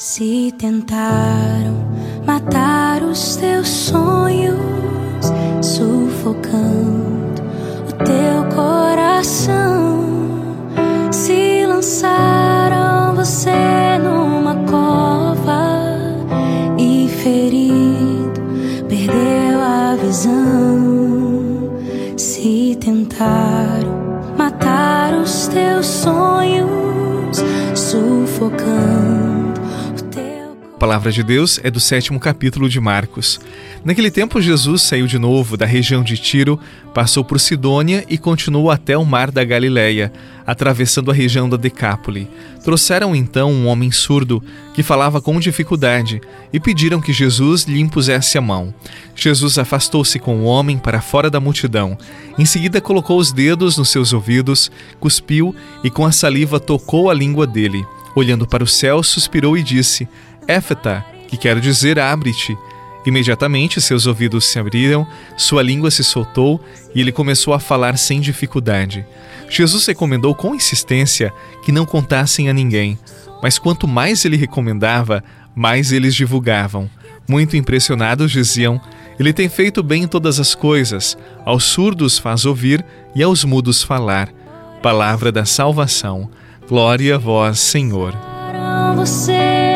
Se tentaram matar os teus sonhos, sufocando o teu coração, palavra de Deus é do sétimo capítulo de Marcos. Naquele tempo, Jesus saiu de novo da região de Tiro, passou por Sidônia e continuou até o mar da Galileia, atravessando a região da Decápole. Trouxeram então um homem surdo que falava com dificuldade e pediram que Jesus lhe impusesse a mão. Jesus afastou-se com o homem para fora da multidão. Em seguida, colocou os dedos nos seus ouvidos, cuspiu e com a saliva tocou a língua dele. Olhando para o céu, suspirou e disse: Éfeta, que quer dizer abre-te. Imediatamente seus ouvidos se abriram, sua língua se soltou e ele começou a falar sem dificuldade. Jesus recomendou com insistência que não contassem a ninguém, mas quanto mais ele recomendava, mais eles divulgavam. Muito impressionados diziam: Ele tem feito bem todas as coisas, aos surdos faz ouvir e aos mudos falar. Palavra da salvação. Glória a vós, Senhor. Você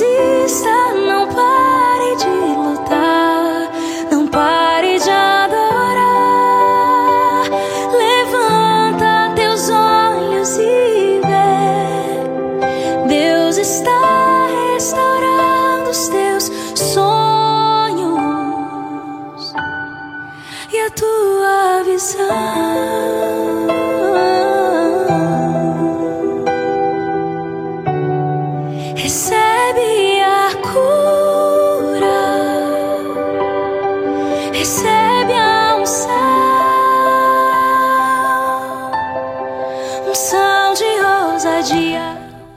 desista, não pare de lutar. Não pare de adorar. Levanta teus olhos e está restaurando os teus sonhos e a tua visão.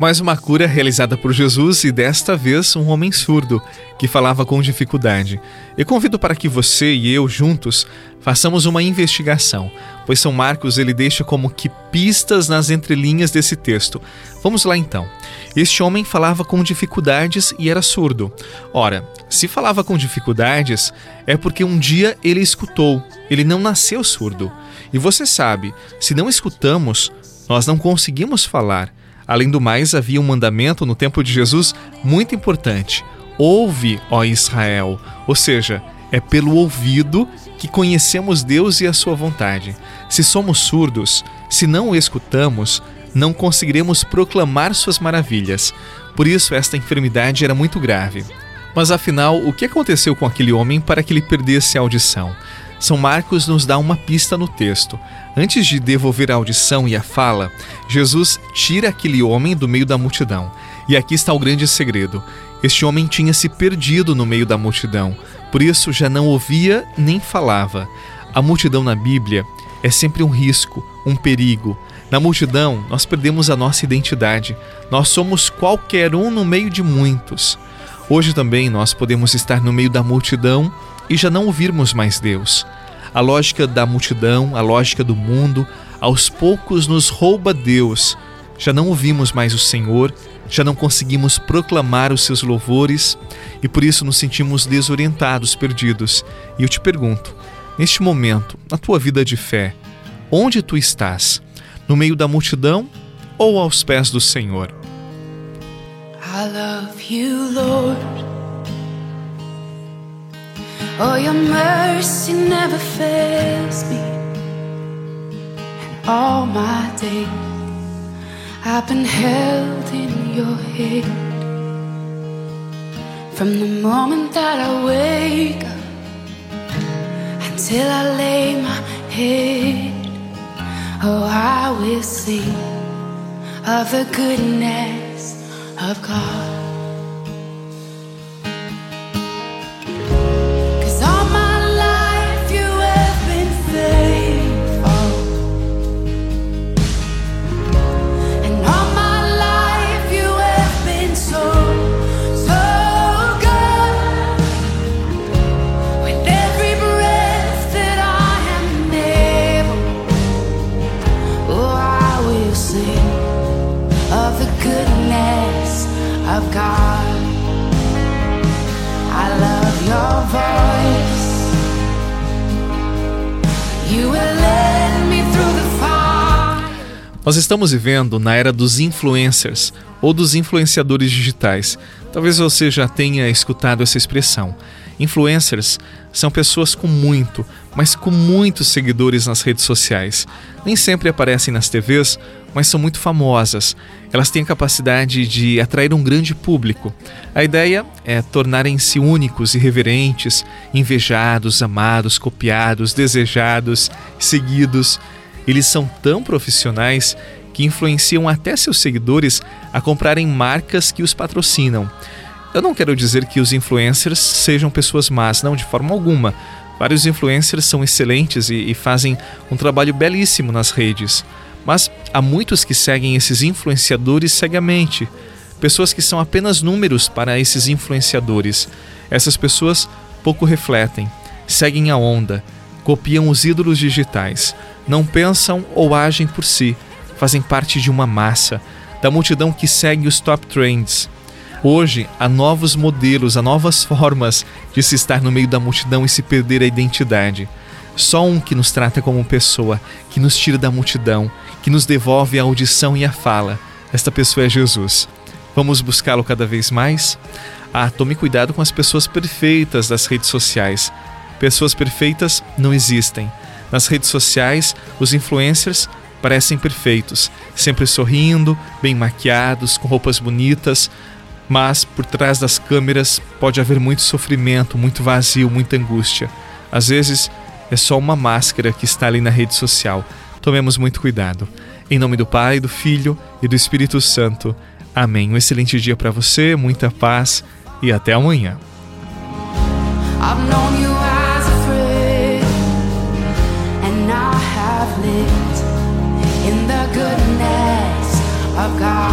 Mais uma cura realizada por Jesus e desta vez um homem surdo que falava com dificuldade. Eu convido para que você e eu juntos façamos uma investigação, pois São Marcos ele deixa como que pistas nas entrelinhas desse texto. Vamos lá então. Este homem falava com dificuldades e era surdo. Ora, se falava com dificuldades, é porque um dia ele escutou. Ele não nasceu surdo. E você sabe, se não escutamos, nós não conseguimos falar. Além do mais, havia um mandamento no tempo de Jesus muito importante: ouve, ó Israel. Ou seja, é pelo ouvido que conhecemos Deus e a sua vontade. Se somos surdos, se não o escutamos, não conseguiremos proclamar suas maravilhas. Por isso, esta enfermidade era muito grave. Mas afinal, o que aconteceu com aquele homem para que ele perdesse a audição? São Marcos nos dá uma pista no texto. Antes de devolver a audição e a fala, Jesus tira aquele homem do meio da multidão. E aqui está o grande segredo. Este homem tinha se perdido no meio da multidão, por isso já não ouvia nem falava. A multidão na Bíblia é sempre um risco, um perigo. Na multidão, nós perdemos a nossa identidade. Nós somos qualquer um no meio de muitos. Hoje também nós podemos estar no meio da multidão e já não ouvirmos mais Deus. A lógica da multidão, a lógica do mundo, aos poucos nos rouba Deus. Já não ouvimos mais o Senhor, já não conseguimos proclamar os seus louvores e por isso nos sentimos desorientados, perdidos. E eu te pergunto, neste momento, na tua vida de fé, onde tu estás? No meio da multidão ou aos pés do Senhor? I love you, Lord. Oh, your mercy never fails me. And all my days I've been held in your hand. From the moment that I wake up until I lay my head, oh, I will sing of the goodness of God. Of the goodness of God. I love your voice. You will lead me through the fire. Nós estamos vivendo na era dos influencers ou dos influenciadores digitais. Talvez você já tenha escutado essa expressão. Influencers são pessoas com muito, mas com muitos seguidores nas redes sociais. Nem sempre aparecem nas TVs, mas são muito famosas. Elas têm a capacidade de atrair um grande público. A ideia é tornarem-se únicos, irreverentes, invejados, amados, copiados, desejados, seguidos. Eles são tão profissionais que influenciam até seus seguidores a comprarem marcas que os patrocinam. Eu não quero dizer que os influencers sejam pessoas más, não, de forma alguma. Vários influencers são excelentes e, e fazem um trabalho belíssimo nas redes. Mas há muitos que seguem esses influenciadores cegamente. Pessoas que são apenas números para esses influenciadores. Essas pessoas pouco refletem, seguem a onda, copiam os ídolos digitais, não pensam ou agem por si, fazem parte de uma massa, da multidão que segue os top trends. Hoje, há novos modelos, há novas formas de se estar no meio da multidão e se perder a identidade. Só um que nos trata como pessoa, que nos tira da multidão, que nos devolve a audição e a fala. Esta pessoa é Jesus. Vamos buscá-lo cada vez mais? Ah, tome cuidado com as pessoas perfeitas das redes sociais. Pessoas perfeitas não existem. Nas redes sociais, os influencers parecem perfeitos, sempre sorrindo, bem maquiados, com roupas bonitas, mas por trás das câmeras pode haver muito sofrimento, muito vazio, muita angústia. Às vezes é só uma máscara que está ali na rede social. Tomemos muito cuidado. Em nome do Pai, do Filho e do Espírito Santo. Amém. Um excelente dia para você, muita paz e até amanhã. of God.